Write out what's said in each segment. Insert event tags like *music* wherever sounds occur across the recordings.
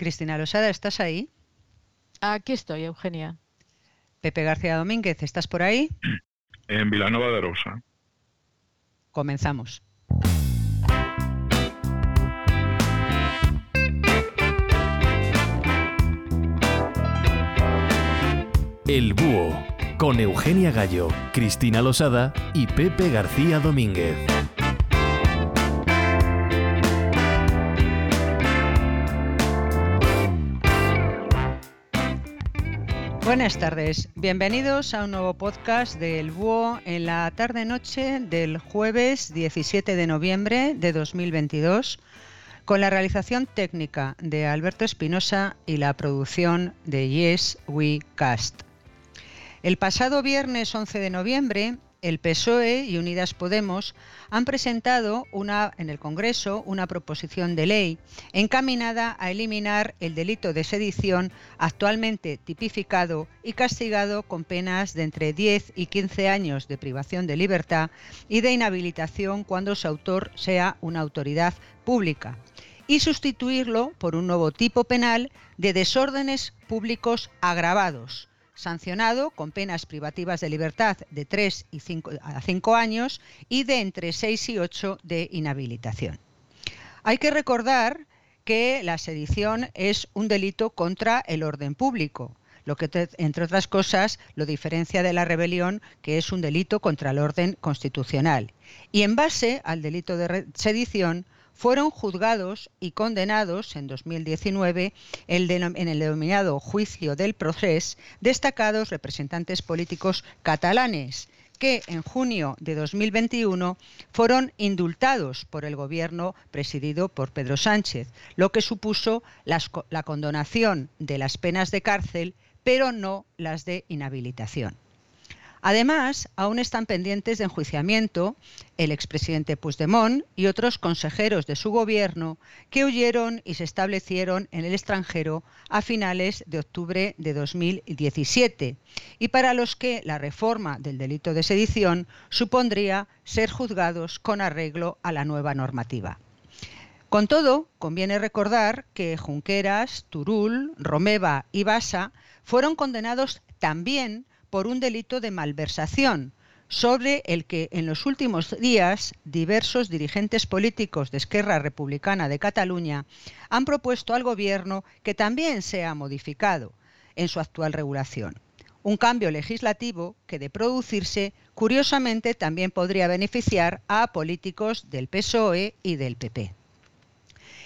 Cristina Losada, ¿estás ahí? Aquí estoy, Eugenia. Pepe García Domínguez, ¿estás por ahí? En Vilanova de Rosa. Comenzamos. El Búho, con Eugenia Gallo, Cristina Losada y Pepe García Domínguez. Buenas tardes, bienvenidos a un nuevo podcast del Búho en la tarde-noche del jueves 17 de noviembre de 2022, con la realización técnica de Alberto Espinosa y la producción de Yes We Cast. El pasado viernes 11 de noviembre, el PSOE y Unidas Podemos han presentado en el Congreso una proposición de ley encaminada a eliminar el delito de sedición actualmente tipificado y castigado con penas de entre 10 y 15 años de privación de libertad y de inhabilitación cuando su autor sea una autoridad pública y sustituirlo por un nuevo tipo penal de desórdenes públicos agravados sancionado con penas privativas de libertad de 3 y 5, a 5 años y de entre 6 y 8 de inhabilitación. Hay que recordar que la sedición es un delito contra el orden público, lo que, entre otras cosas, lo diferencia de la rebelión, que es un delito contra el orden constitucional. Y en base al delito de sedición, fueron juzgados y condenados en 2019 en el denominado juicio del proceso destacados representantes políticos catalanes que en junio de 2021 fueron indultados por el gobierno presidido por Pedro Sánchez, lo que supuso la condonación de las penas de cárcel, pero no las de inhabilitación. Además, aún están pendientes de enjuiciamiento el expresidente Puigdemont y otros consejeros de su gobierno que huyeron y se establecieron en el extranjero a finales de octubre de 2017 y para los que la reforma del delito de sedición supondría ser juzgados con arreglo a la nueva normativa. Con todo, conviene recordar que Junqueras, Turul, Romeva y Basa fueron condenados también por un delito de malversación, sobre el que en los últimos días diversos dirigentes políticos de Esquerra Republicana de Cataluña han propuesto al Gobierno que también sea modificado en su actual regulación. Un cambio legislativo que, de producirse, curiosamente también podría beneficiar a políticos del PSOE y del PP.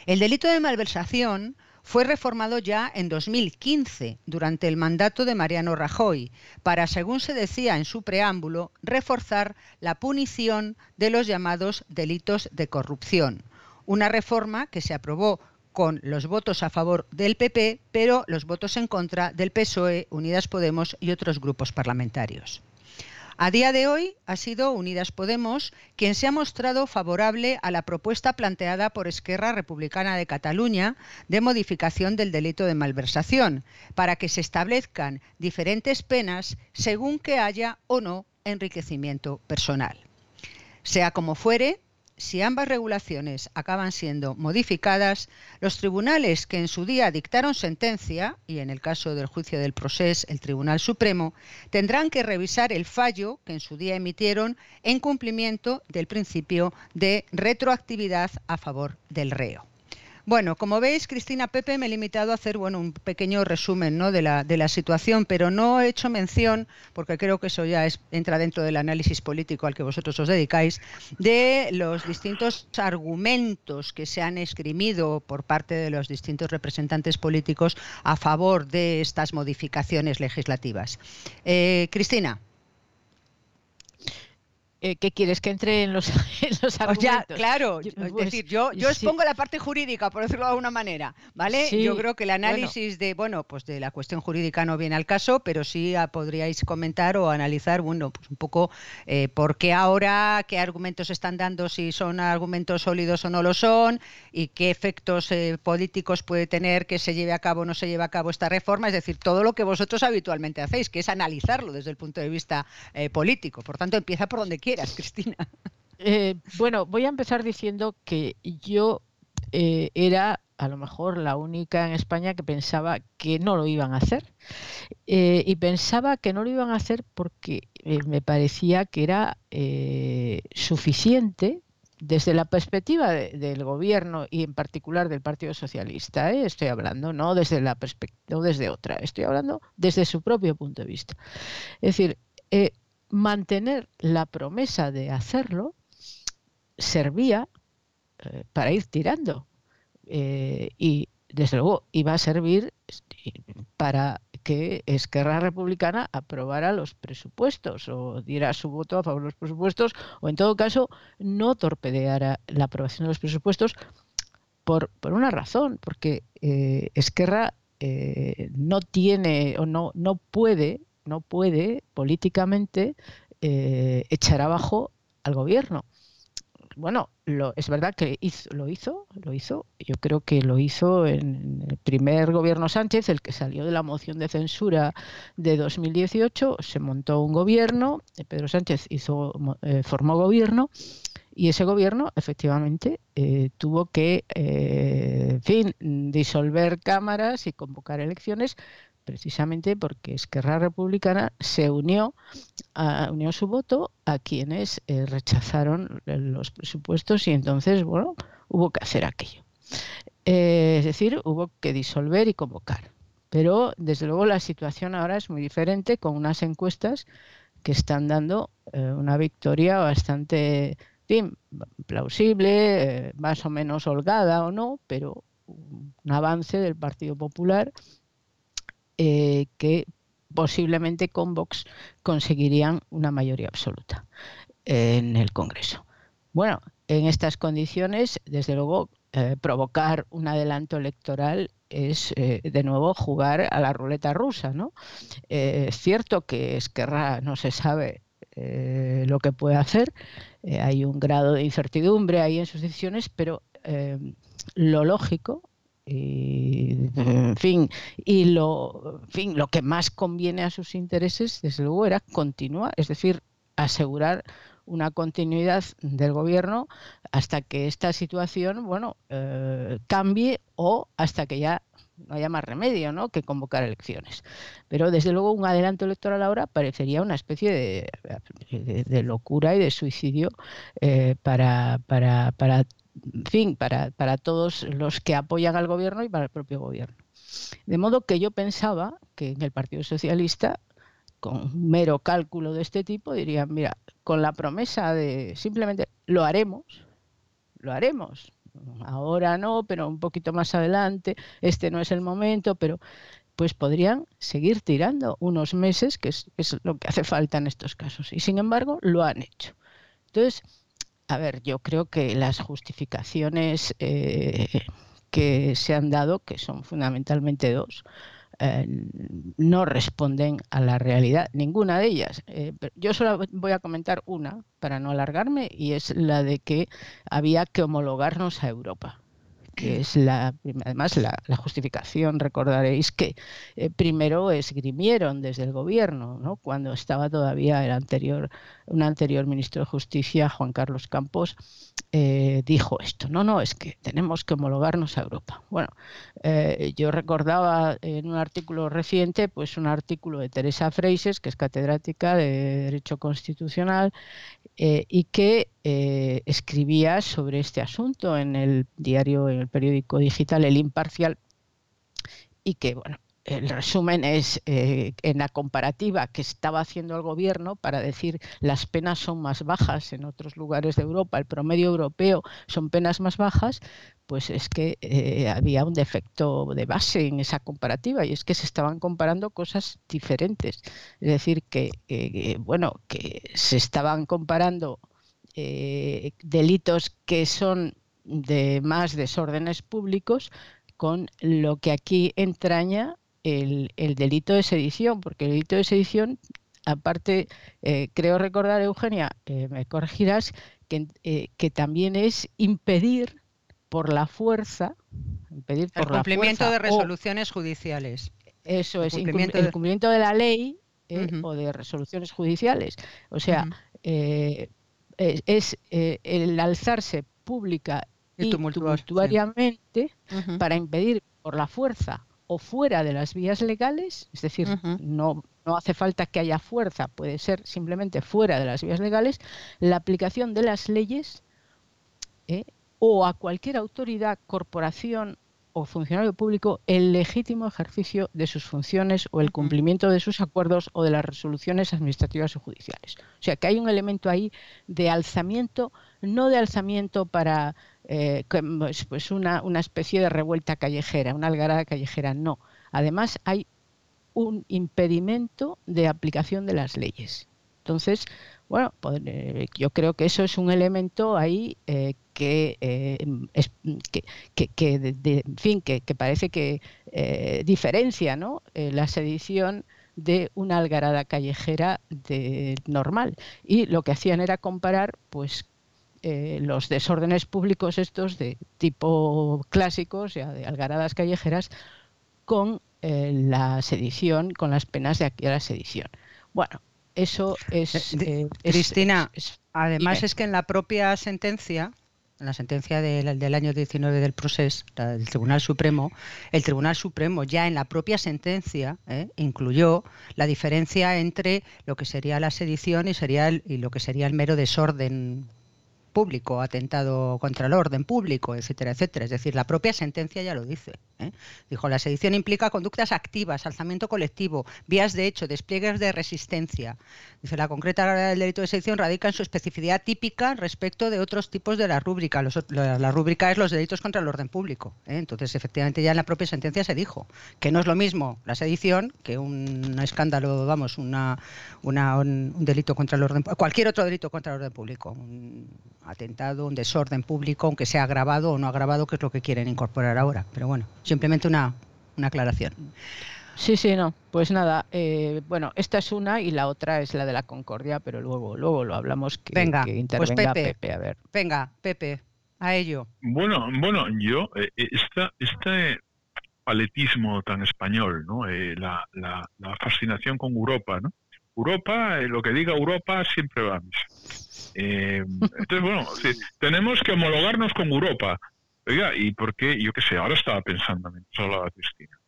El delito de malversación fue reformado ya en 2015 durante el mandato de Mariano Rajoy para, según se decía en su preámbulo, reforzar la punición de los llamados delitos de corrupción. Una reforma que se aprobó con los votos a favor del PP, pero los votos en contra del PSOE, Unidas Podemos y otros grupos parlamentarios. A día de hoy ha sido Unidas Podemos quien se ha mostrado favorable a la propuesta planteada por Esquerra Republicana de Cataluña de modificación del delito de malversación, para que se establezcan diferentes penas según que haya o no enriquecimiento personal. Sea como fuere, si ambas regulaciones acaban siendo modificadas, los tribunales que en su día dictaron sentencia, y en el caso del juicio del proceso el Tribunal Supremo, tendrán que revisar el fallo que en su día emitieron en cumplimiento del principio de retroactividad a favor del reo. Bueno, como veis, Cristina Pepe, me he limitado a hacer bueno, un pequeño resumen ¿no? de, la, de la situación, pero no he hecho mención, porque creo que eso ya es, entra dentro del análisis político al que vosotros os dedicáis, de los distintos argumentos que se han esgrimido por parte de los distintos representantes políticos a favor de estas modificaciones legislativas. Eh, Cristina. Eh, ¿qué quieres que entre en los, *laughs* los argumentos? claro, es pues, decir, yo, yo expongo la parte jurídica, por decirlo de alguna manera, ¿vale? yo creo que el análisis de, bueno, pues de la cuestión jurídica no viene al caso, pero sí podríais comentar o analizar, bueno, pues un poco eh, por qué ahora, qué argumentos están dando, si son argumentos sólidos o no lo son, y qué efectos eh, políticos puede tener que se lleve a cabo o no se lleve a cabo esta reforma, es decir, todo lo que vosotros habitualmente hacéis, que es analizarlo desde el punto de vista político. Por tanto, empieza por donde quieras, Cristina. Eh, bueno, voy a empezar diciendo que yo eh, era a lo mejor la única en España que pensaba que no lo iban a hacer. Eh, y pensaba que no lo iban a hacer porque me parecía que era suficiente desde la perspectiva del gobierno y en particular del Partido Socialista, estoy hablando, no desde la perspectiva, desde otra, estoy hablando desde su propio punto de vista. Es decir, mantener la promesa de hacerlo servía para ir tirando, eh, y desde luego iba a servir para que Esquerra Republicana aprobara los presupuestos o diera su voto a favor de los presupuestos o en todo caso no torpedeara la aprobación de los presupuestos por, una razón, porque eh, Esquerra eh, no tiene o no, no puede, no puede políticamente echar abajo al gobierno bueno, lo, es verdad que lo hizo, lo hizo. Yo creo que lo hizo en el primer gobierno Sánchez, el que salió de la moción de censura de 2018, se montó un gobierno, eh, Pedro Sánchez hizo, eh, formó gobierno y ese gobierno efectivamente eh, tuvo que, fin, disolver cámaras y convocar elecciones precisamente porque Esquerra Republicana se unió, a, unió su voto a quienes eh, rechazaron los presupuestos y entonces, bueno, hubo que hacer aquello. Eh, es decir, hubo que disolver y convocar. Pero desde luego la situación ahora es muy diferente con unas encuestas que están dando eh, una victoria bastante plausible, más o menos holgada o no, pero un avance del Partido Popular eh, que posiblemente con Vox conseguirían una mayoría absoluta en el Congreso. Bueno, en estas condiciones, desde luego, eh, provocar un adelanto electoral es eh, de nuevo jugar a la ruleta rusa, ¿no? es cierto que Esquerra no se sabe lo que puede hacer, hay un grado de incertidumbre ahí en sus decisiones, pero lo lógico y, en fin, y lo, fin, lo que más conviene a sus intereses, desde luego, era continuar, es decir, asegurar una continuidad del gobierno hasta que esta situación, bueno, eh, cambie o hasta que ya no haya más remedio ¿no? que convocar elecciones. Pero desde luego un adelanto electoral ahora parecería una especie de, locura y de suicidio eh, para, para, para en fin, para, todos los que apoyan al gobierno y para el propio gobierno. De modo que yo pensaba que en el Partido Socialista, con un mero cálculo de este tipo, dirían, mira, con la promesa de simplemente lo haremos, lo haremos. Ahora no, pero un poquito más adelante, este no es el momento, pero pues podrían seguir tirando unos meses, que es, es lo que hace falta en estos casos. Y sin embargo, lo han hecho. Entonces, a ver, yo creo que las justificaciones eh, que se han dado, que son fundamentalmente dos, eh, no responden a la realidad, ninguna de ellas. Eh, yo solo voy a comentar una para no alargarme y es la de que había que homologarnos a Europa que es la, además la, justificación, recordaréis que eh, primero esgrimieron desde el gobierno, ¿no? cuando estaba todavía el anterior, un anterior ministro de Justicia, Juan Carlos Campos, eh, dijo esto, no, no, es que tenemos que homologarnos a Europa. Bueno, eh, yo recordaba en un artículo reciente, pues un artículo de Teresa Freises, que es catedrática de Derecho Constitucional, y que escribía sobre este asunto en el diario, en el periódico digital El Imparcial, y que, bueno, el resumen es eh, en la comparativa que estaba haciendo el gobierno para decir las penas son más bajas en otros lugares de Europa, el promedio europeo son penas más bajas, pues es que eh, había un defecto de base en esa comparativa y es que se estaban comparando cosas diferentes. Es decir, que, bueno, que se estaban comparando eh, delitos que son de más desórdenes públicos con lo que aquí entraña el, delito de sedición, porque el delito de sedición, aparte, eh, creo recordar, Eugenia, eh, me corregirás, que, eh, que, también es impedir por la fuerza, impedir por el cumplimiento de resoluciones judiciales. Eso es, cumplimiento el cumplimiento de la ley o de resoluciones judiciales. O sea, es el alzarse pública y, tumultuariamente para impedir por la fuerza o fuera de las vías legales, es decir, no, no hace falta que haya fuerza, puede ser simplemente fuera de las vías legales, la aplicación de las leyes ¿eh? o a cualquier autoridad, corporación o funcionario público el legítimo ejercicio de sus funciones o el cumplimiento de sus acuerdos o de las resoluciones administrativas o judiciales. O sea que hay un elemento ahí de alzamiento, no de alzamiento para eh, pues, pues una, una especie de revuelta callejera, una algarada callejera, no. Además hay un impedimento de aplicación de las leyes. Entonces, bueno, pues, eh, yo creo que eso es un elemento ahí eh, que, eh, que, que, en fin, que, parece que diferencia ¿no? la sedición de una algarada callejera de normal. Y lo que hacían era comparar, pues, los desórdenes públicos estos de tipo clásicos, ya de algaradas callejeras, con la sedición, con las penas de aquí a la sedición. Bueno, eso es... Eh, eh, Cristina, además es que en la propia sentencia, en la sentencia del, año 19 del proceso del Tribunal Supremo, el Tribunal Supremo ya en la propia sentencia eh, incluyó la diferencia entre lo que sería la sedición y, sería y lo que sería el mero desorden público, atentado contra el orden público, etcétera, etcétera. Es decir, la propia sentencia ya lo dice. ¿eh? Dijo, la sedición implica conductas activas, alzamiento colectivo, vías de hecho, despliegues de resistencia. Dice, la concreta gravedad del delito de sedición radica en su especificidad típica respecto de otros tipos de la rúbrica. la, rúbrica es los delitos contra el orden público. ¿eh? Entonces, efectivamente, ya en la propia sentencia se dijo que no es lo mismo la sedición que un escándalo, vamos, una, un, delito contra el orden cualquier otro delito contra el orden público. Atentado, un desorden público, aunque sea agravado o no agravado, que es lo que quieren incorporar ahora. Pero bueno, simplemente una, una aclaración. Sí, sí, no. Pues nada, eh, bueno, esta es una y la otra es la de la Concordia, pero luego, luego lo hablamos que, venga, que pues Pepe, a ver. Venga, Pepe, a ello. Bueno, bueno, yo eh, eh, esta, este paletismo tan español, ¿no? la, la, la, fascinación con Europa, ¿no? Europa, lo que diga Europa siempre va a eh, entonces, bueno, tenemos que homologarnos con Europa. Oiga, ¿y por qué? Yo qué sé, ahora estaba pensando mientras hablaba Cristina.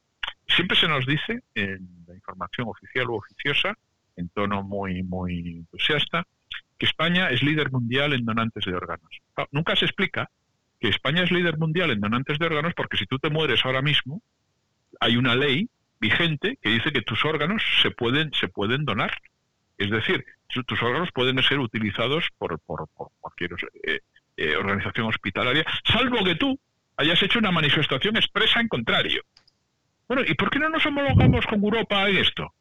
Siempre se nos dice en la información oficial u oficiosa, en tono muy, muy entusiasta, que España es líder mundial en donantes de órganos. Nunca se explica que España es líder mundial en donantes de órganos porque si tú te mueres ahora mismo, hay una ley vigente que dice que tus órganos se pueden, se pueden donar. Es decir, tus órganos pueden ser utilizados por, por, cualquier eh, eh, organización hospitalaria, salvo que tú hayas hecho una manifestación expresa en contrario. Bueno, ¿y por qué no nos homologamos con Europa en esto?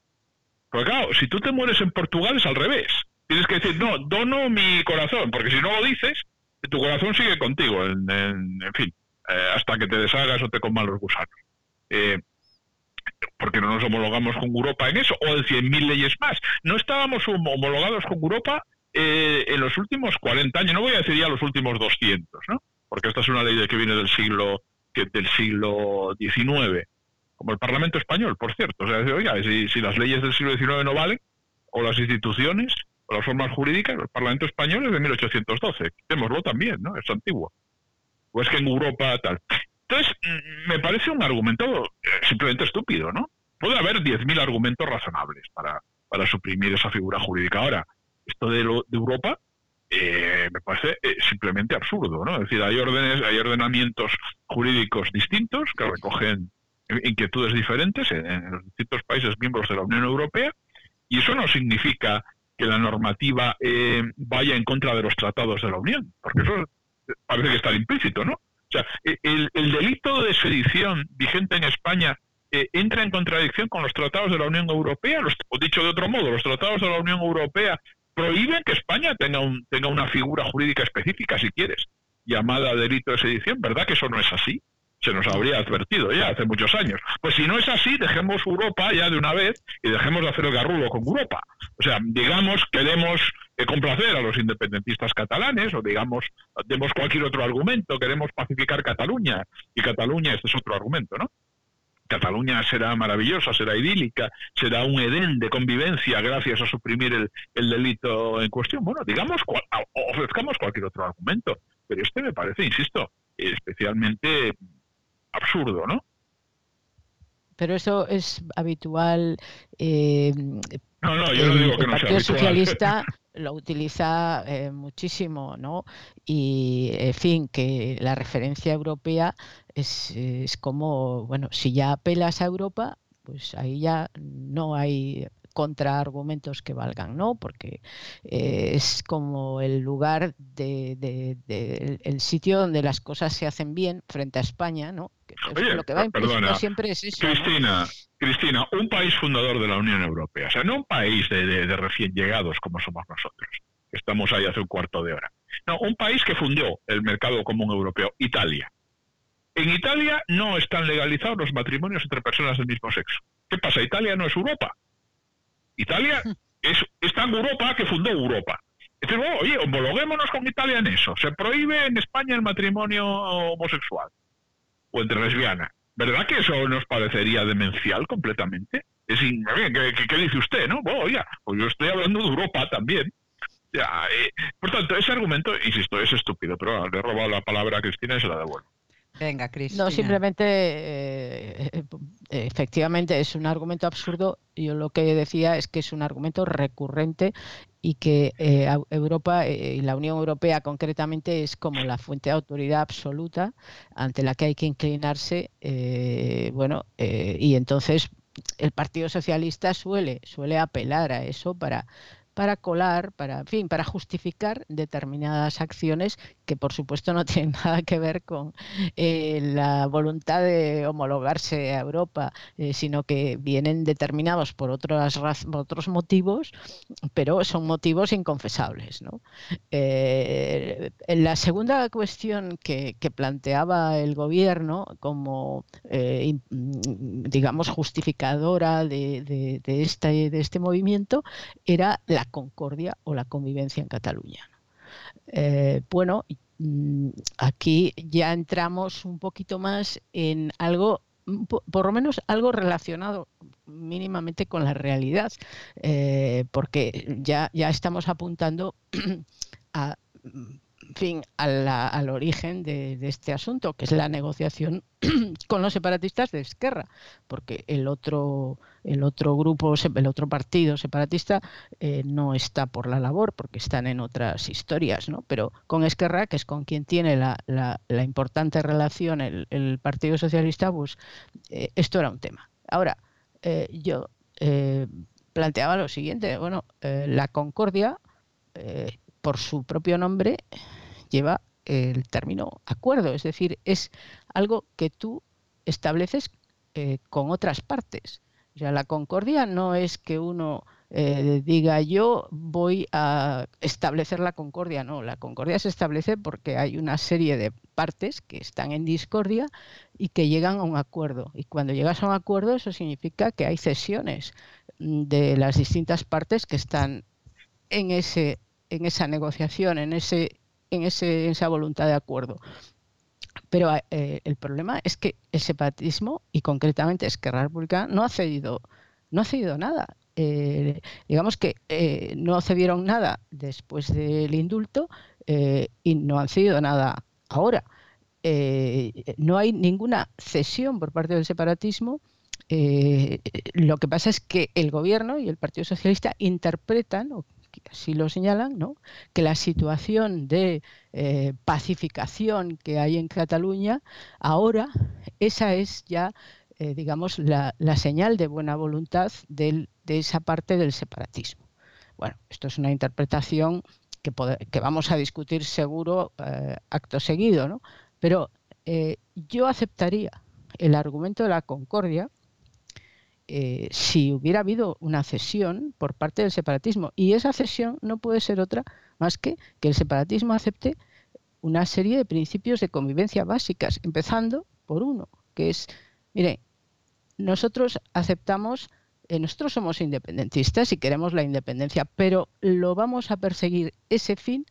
Porque claro, si tú te mueres en Portugal es al revés. Tienes que decir, no, dono mi corazón, porque si no lo dices, tu corazón sigue contigo, en, en, fin, eh, hasta que te deshagas o te coman los gusanos. Eh, porque no nos homologamos con Europa en eso, o en 100.000 leyes más. No estábamos homologados con Europa eh, en los últimos 40 años, no voy a decir ya los últimos 200, ¿no? porque esta es una ley de que viene del siglo que, del siglo XIX, como el Parlamento español, por cierto. O sea, oiga, si, las leyes del siglo XIX no valen, o las instituciones, o las formas jurídicas, el Parlamento español es de 1812, quitémoslo también, ¿no? Es antiguo. O es que en Europa tal. Entonces, mm, me parece un argumento eh, simplemente estúpido, ¿no? Puede haber 10.000 argumentos razonables para, para suprimir esa figura jurídica. Ahora, esto de, lo, de Europa eh, me parece eh, simplemente absurdo, ¿no? Es decir, hay órdenes, hay ordenamientos jurídicos distintos que recogen inquietudes diferentes en, los distintos países miembros de la Unión Europea y eso no significa que la normativa vaya en contra de los tratados de la Unión, porque eso parece que está implícito, ¿no? Sea, el, delito de sedición vigente en España eh, entra en contradicción con los tratados de la Unión Europea, o dicho de otro modo, los tratados de la Unión Europea prohíben que España tenga, un, tenga una figura jurídica específica, si quieres, llamada delito de sedición, ¿verdad que eso no es así? se nos habría advertido ya hace muchos años. Pues si no es así, dejemos Europa ya de una vez y dejemos de hacer el garrulo con Europa. O sea, digamos, queremos complacer a los independentistas catalanes o digamos, demos cualquier otro argumento, queremos pacificar Cataluña y Cataluña, este es otro argumento, ¿no? Cataluña será maravillosa, será idílica, será un edén de convivencia gracias a suprimir el, delito en cuestión. Bueno, digamos, ofrezcamos cualquier otro argumento. Pero este me parece, insisto, especialmente absurdo, ¿no? Pero eso es habitual. Eh, no, no, yo no digo que el no Partido sea Socialista lo utiliza eh, muchísimo, ¿no? Y, en fin, que la referencia europea es, es como, bueno, si ya apelas a Europa, pues ahí ya no hay contraargumentos que valgan, ¿no? Porque eh, es como el lugar de, el sitio donde las cosas se hacen bien frente a España, ¿no? lo que va perdona, siempre es eso. Cristina, Cristina, un país fundador de la Unión Europea, o sea, no un país de, recién llegados como somos nosotros, que estamos ahí hace un cuarto de hora. No, un país que fundó el mercado común europeo, Italia. En Italia no están legalizados los matrimonios entre personas del mismo sexo. ¿Qué pasa? Italia no es Europa. Italia es, en Europa que fundó Europa. Entonces, oye, homologuémonos con Italia en eso. Se prohíbe en España el matrimonio homosexual o entre lesbianas. ¿Verdad que eso nos parecería demencial completamente? Es ¿qué, dice usted, no? Bueno, oiga, pues yo estoy hablando de Europa también. Ya, eh, por tanto, ese argumento, insisto, es estúpido, pero le he robado la palabra a Cristina y se la devuelvo. Venga, Cristina. No, simplemente, eh, eh, efectivamente, es un argumento absurdo. Yo lo que decía es que es un argumento recurrente y que eh, Europa y la Unión Europea concretamente es como la fuente de autoridad absoluta ante la que hay que inclinarse. bueno, y entonces el Partido Socialista suele, suele apelar a eso para para colar, para, fin, para justificar determinadas acciones que por supuesto no *laughs* tienen nada que ver con eh, la voluntad de homologarse a Europa, eh, sino que vienen determinados por, otras, otros motivos, pero son motivos inconfesables. Eh, la segunda cuestión que, planteaba el gobierno como, digamos, justificadora de, este, de este movimiento era la concordia o la convivencia en Cataluña. Eh, bueno, mm, aquí ya entramos un poquito más en algo, por lo menos algo relacionado mínimamente con la realidad, eh, porque ya, ya estamos apuntando *clears throat* a fin, al origen de, este asunto, que es la negociación *clears throat* con los separatistas de Esquerra, porque el otro, el otro grupo, el otro partido separatista eh, no está por la labor, porque están en otras historias, ¿no? Pero con Esquerra, que es con quien tiene la, la, importante relación el, Partido Socialista, pues eh, esto era un tema. Ahora, eh, yo planteaba lo siguiente, bueno, la concordia por su propio nombre lleva el término acuerdo, es decir, es algo que tú estableces eh, con otras partes. O la concordia no es que uno eh, diga yo voy a establecer la concordia, no, la concordia se establece porque hay una serie de partes que están en discordia y que llegan a un acuerdo. Y cuando llegas a un acuerdo eso significa que hay cesiones mm, de las distintas partes que están en ese en esa negociación, en, ese, en, ese, esa voluntad de acuerdo. Pero eh, el problema es que el separatismo, y concretamente Esquerra Republicana, no ha cedido, no ha cedido nada. Eh, digamos que eh, no cedieron nada después del indulto y no han cedido nada ahora. no hay ninguna cesión por parte del separatismo. lo que pasa es que el gobierno y el Partido Socialista interpretan, así lo señalan, ¿no? que la situación de eh, pacificación que hay en Cataluña, ahora esa es ya, eh, digamos, la, señal de buena voluntad de esa parte del separatismo. Bueno, esto es una interpretación que, que vamos a discutir seguro eh, acto seguido, ¿no? pero yo aceptaría el argumento de la concordia eh, si hubiera habido una cesión por parte del separatismo. Y esa cesión no puede ser otra más que que el separatismo acepte una serie de principios de convivencia básicas, empezando por uno, que es, mire, nosotros aceptamos, eh, nosotros somos independentistas y queremos la independencia, pero lo vamos a perseguir ese fin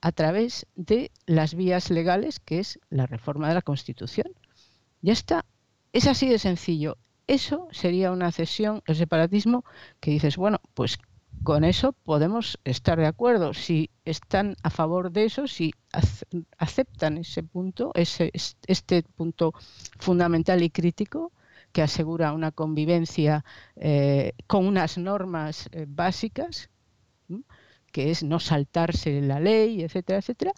a través de las vías legales, que es la reforma de la Constitución. Ya está. Es así de sencillo eso sería una cesión, el separatismo, que dices, bueno, pues con eso podemos estar de acuerdo. Si están a favor de eso, si aceptan ese punto, ese, este punto fundamental y crítico que asegura una convivencia eh, con unas normas eh, básicas, que es no saltarse la ley, etcétera, etcétera,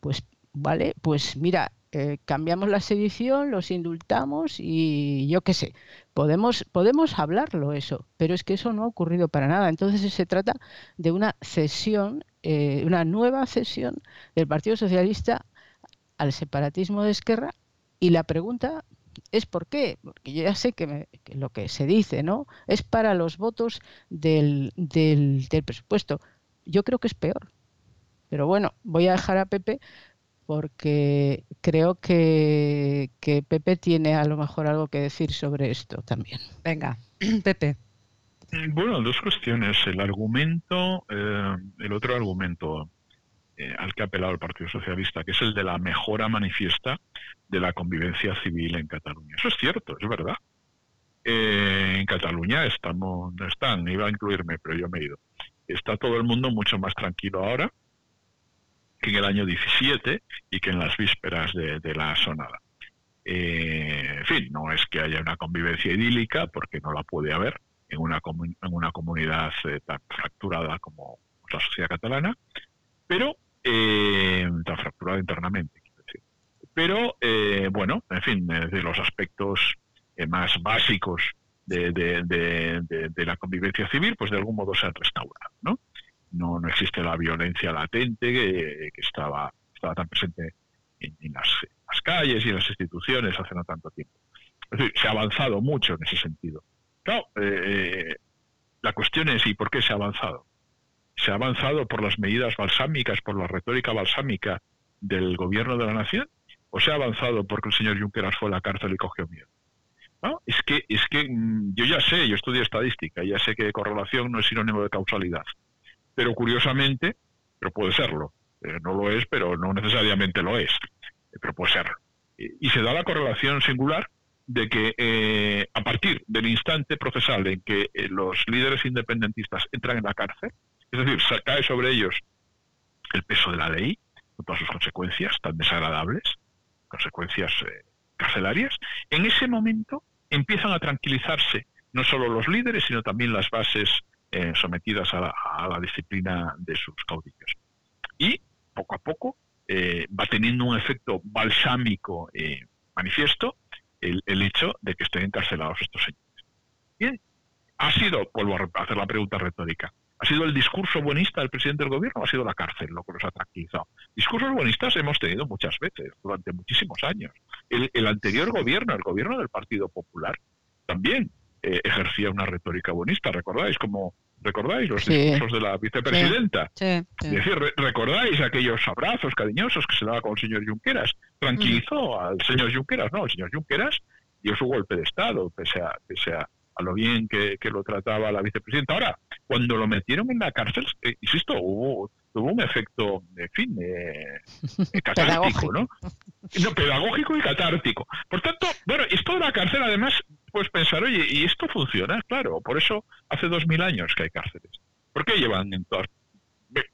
pues vale, pues mira, eh, cambiamos la sedición, los indultamos y yo qué sé, podemos, podemos hablarlo eso, pero es que eso no ha ocurrido para nada. Entonces se trata de una cesión, eh, una nueva cesión del Partido Socialista al separatismo de Esquerra y la pregunta es por qué, porque yo ya sé que, lo que se dice, ¿no? Es para los votos del, del, del presupuesto. Yo creo que es peor. Pero bueno, voy a dejar a Pepe porque creo que, Pepe tiene a lo mejor algo que decir sobre esto también. Venga, *clears throat* Pepe. Bueno, dos cuestiones. El argumento, eh, el otro argumento eh, al que ha apelado el Partido Socialista, que es el de la mejora manifiesta de la convivencia civil en Cataluña. Eso es cierto, es verdad. Eh, en Cataluña estamos, no están, iba a incluirme, pero yo me he ido. Está todo el mundo mucho más tranquilo ahora que en el año 17 y que en las vísperas de, la sonada. Eh, en fin, no es que haya una convivencia idílica, porque no la puede haber en una, en una comunidad eh, tan fracturada como la sociedad catalana, pero eh, tan fracturada internamente. Decir. Pero, bueno, en fin, de los aspectos más básicos de, la convivencia civil, pues de algún modo se han restaurado, ¿no? No, no existe la violencia latente que, estaba, estaba tan presente en, las, calles y en las instituciones hace no tanto tiempo. Es decir, se ha avanzado mucho en ese sentido. Claro, eh, la cuestión es ¿y por qué se ha avanzado? Se ha avanzado por las medidas balsámicas, por la retórica balsámica del gobierno de la nación, o se ha avanzado porque el señor Junqueras fue a la cárcel y cogió miedo. ¿No? Es que, es que mm, yo ya sé, yo estudio estadística, ya sé que correlación no es sinónimo de causalidad pero curiosamente, pero puede serlo, eh, no lo es, pero no necesariamente lo es, eh, pero puede serlo. Y, se da la correlación singular de que eh, a partir del instante procesal en que los líderes independentistas entran en la cárcel, es decir, cae sobre ellos el peso de la ley, con todas sus consecuencias tan desagradables, consecuencias carcelarias, en ese momento empiezan a tranquilizarse no solo los líderes, sino también las bases eh, sometidas a la, disciplina de sus caudillos. Y poco a poco eh, va teniendo un efecto balsámico eh, manifiesto el, hecho de que estén encarcelados estos señores. Bien, ha sido, vuelvo a hacer la pregunta retórica, ¿ha sido el discurso buenista del presidente del gobierno o ha sido la cárcel lo que los ha tranquilizado? Discursos buenistas hemos tenido muchas veces, durante muchísimos años. El, el anterior gobierno, el gobierno del Partido Popular, también ejercía una retórica buenista, ¿recordáis? Como ¿Recordáis los discursos de la vicepresidenta? Es decir, ¿recordáis aquellos abrazos cariñosos que se daba con el señor Junqueras? Tranquilizó al señor Junqueras, no, el señor Junqueras dio su golpe de Estado, pese a, pese a, lo bien que, lo trataba la vicepresidenta. Ahora, cuando lo metieron en la cárcel, eh, insisto, hubo, tuvo un efecto, en fin, eh, *laughs* catártico, ¿no? No, pedagógico y catártico. Por tanto, bueno, esto de la cárcel, además, pues pensar, oye, ¿y esto funciona? Claro, por eso hace dos mil años que hay cárceles. ¿Por qué llevan en todas,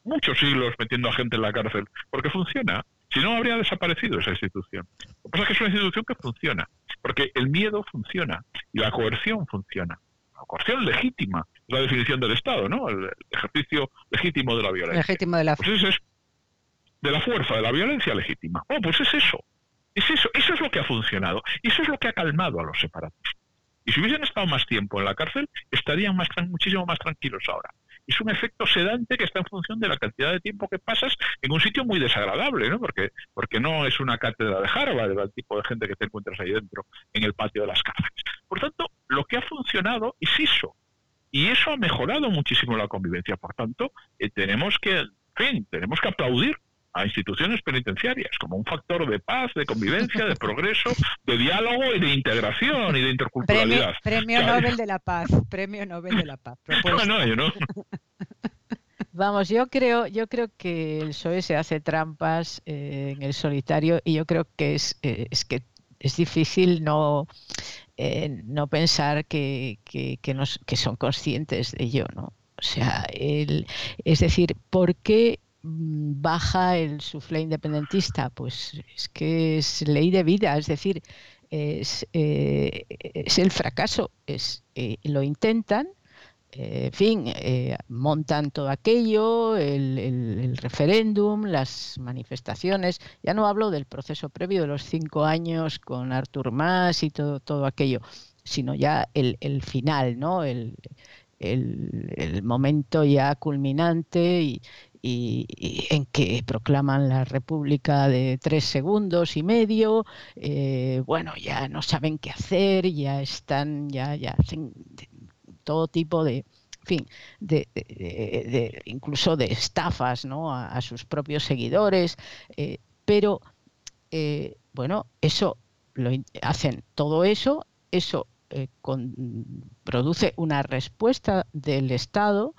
muchos siglos metiendo a gente en la cárcel? Porque funciona. Si no, habría desaparecido esa institución. Lo que pasa es que es una institución que funciona, porque el miedo funciona y la coerción funciona. La coerción legítima es la definición del Estado, ¿no? El ejercicio legítimo de la violencia. Legítimo de la pues es, de la fuerza, de la violencia legítima. Oh, pues es eso. Es eso, eso es lo que ha funcionado. Y eso es lo que ha calmado a los separatistas. Y si hubiesen estado más tiempo en la cárcel, estarían más, muchísimo más tranquilos ahora. Es un efecto sedante que está en función de la cantidad de tiempo que pasas en un sitio muy desagradable, ¿no? Porque, porque no es una cátedra de Harvard, el tipo de gente que te encuentras ahí dentro, en el patio de las cárceles. Por tanto, lo que ha funcionado es eso. Y eso ha mejorado muchísimo la convivencia. Por tanto, eh, tenemos que, en fin, tenemos que aplaudir a instituciones penitenciarias como un factor de paz, de convivencia, de progreso, de diálogo y de integración y de interculturalidad. Premio, Nobel de la Paz, Premio Nobel de la Paz. *laughs* No, no, yo no. Vamos, yo creo, yo creo que el PSOE se hace trampas eh, en el solitario y yo creo que es, eh, es que es difícil no, eh, no pensar que, que, que, nos, que son conscientes de ello, ¿no? O sea, es decir, ¿por qué baja el suflé independentista? Pues es que es ley de vida, es decir, es, eh, el fracaso, es, eh, lo intentan, eh, en fin, montan todo aquello, el, referéndum, las manifestaciones, ya no hablo del proceso previo de los cinco años con Artur Mas y todo, todo aquello, sino ya el, final, ¿no? El, el, momento ya culminante y, en que proclaman la República de tres segundos y medio, eh, bueno, ya no saben qué hacer, ya están, ya, ya hacen todo tipo de, fin, de, incluso de estafas ¿no? a, sus propios seguidores, eh, pero eh, bueno, eso lo hacen todo eso, eso eh, produce una respuesta del Estado,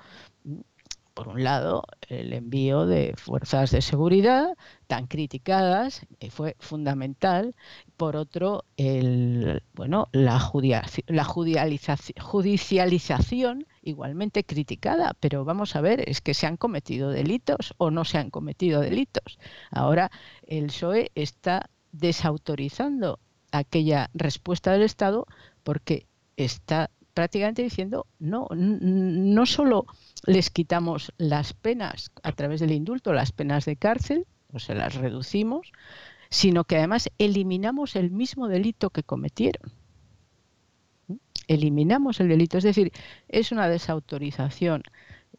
por un lado, el envío de fuerzas de seguridad tan criticadas eh, fue fundamental. Por otro, el, bueno, la, judicialización igualmente criticada, pero vamos a ver, es que se han cometido delitos o no se han cometido delitos. Ahora el PSOE está desautorizando aquella respuesta del Estado porque está prácticamente diciendo no, no solo les quitamos las penas a través del indulto, las penas de cárcel, o se las reducimos, sino que además eliminamos el mismo delito que cometieron. Eliminamos el delito, es decir, es una desautorización,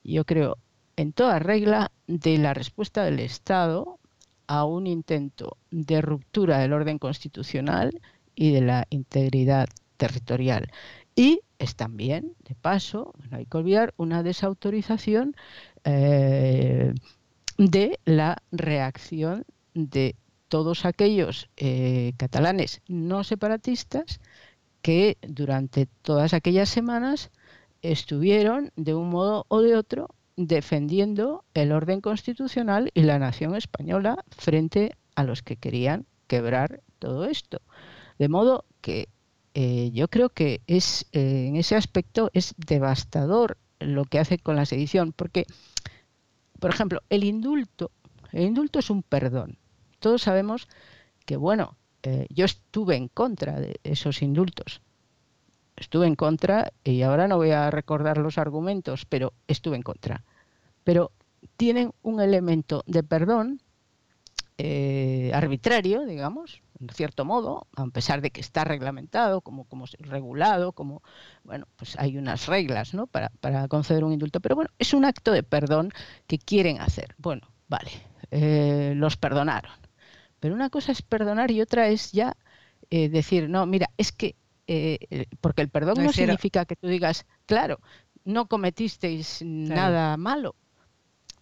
yo creo, en toda regla de la respuesta del Estado a un intento de ruptura del orden constitucional y de la integridad territorial. Y es también, de paso, no hay que olvidar, una desautorización eh, de la reacción de todos aquellos eh, catalanes no separatistas que durante todas aquellas semanas estuvieron de un modo o de otro defendiendo el orden constitucional y la nación española frente a los que querían quebrar todo esto. De modo que eh, yo creo que es eh, en ese aspecto es devastador lo que hace con la sedición, porque, por ejemplo, el indulto, el indulto es un perdón. Todos sabemos que, bueno, eh, yo estuve en contra de esos indultos. Estuve en contra, y ahora no voy a recordar los argumentos, pero estuve en contra. Pero tienen un elemento de perdón arbitrario, digamos, en cierto modo, a pesar de que está reglamentado, como, como regulado, como, bueno, pues hay unas reglas, ¿no? Para, conceder un indulto. Pero bueno, es un acto de perdón que quieren hacer. Bueno, vale, eh, los perdonaron. Pero una cosa es perdonar y otra es ya eh, decir, no, mira, es que, eh, porque el perdón no, significa que tú digas, claro, no cometisteis nada malo,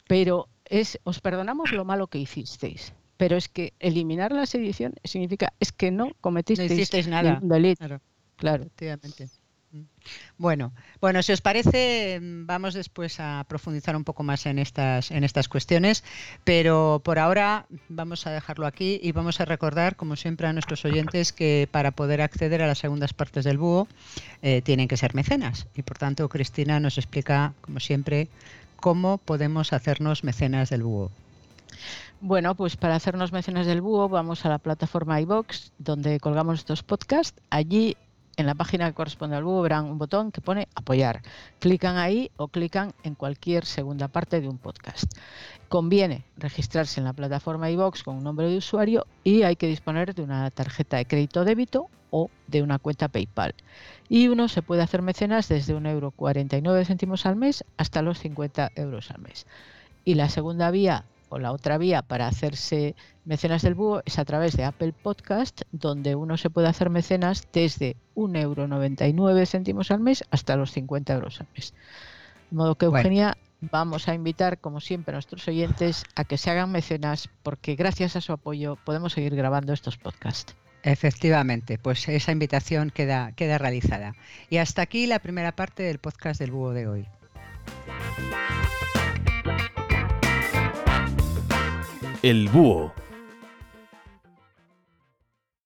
pero es, os perdonamos lo malo que hicisteis pero es que eliminar la sedición significa es que no cometisteis nada. delito. Claro, Efectivamente. Mm. Bueno, bueno, si os parece, mm, vamos después a profundizar un poco más en estas, en estas cuestiones, pero por ahora vamos a dejarlo aquí y vamos a recordar, como siempre, a nuestros oyentes que para poder acceder a las segundas partes del búho eh, tienen que ser mecenas. Y por tanto, Cristina nos explica, como siempre, cómo podemos hacernos mecenas del búho. Bueno, pues para hacernos menciones del búho vamos a la plataforma iBox donde colgamos estos podcasts. Allí en la página que corresponde al búho verán un botón que pone apoyar. Clican ahí o clican en cualquier segunda parte de un podcast. Conviene registrarse en la plataforma iBox con un nombre de usuario y hay que disponer de una tarjeta de crédito débito o de una cuenta PayPal. Y uno se puede hacer mecenas desde 1,49 euro al mes hasta los 50 euros al mes. Y la segunda vía o la otra vía para hacerse mecenas del búho es a través de Apple Podcast, donde uno se puede hacer mecenas desde 1,99 euro al mes hasta los 50 euros al mes. De modo que, Eugenia, vamos a invitar, como siempre, a nuestros oyentes a que se hagan mecenas, porque gracias a su apoyo podemos seguir grabando estos podcasts. Efectivamente, pues esa invitación queda, queda realizada. Y hasta aquí la primera parte del podcast del búho de hoy. El Búho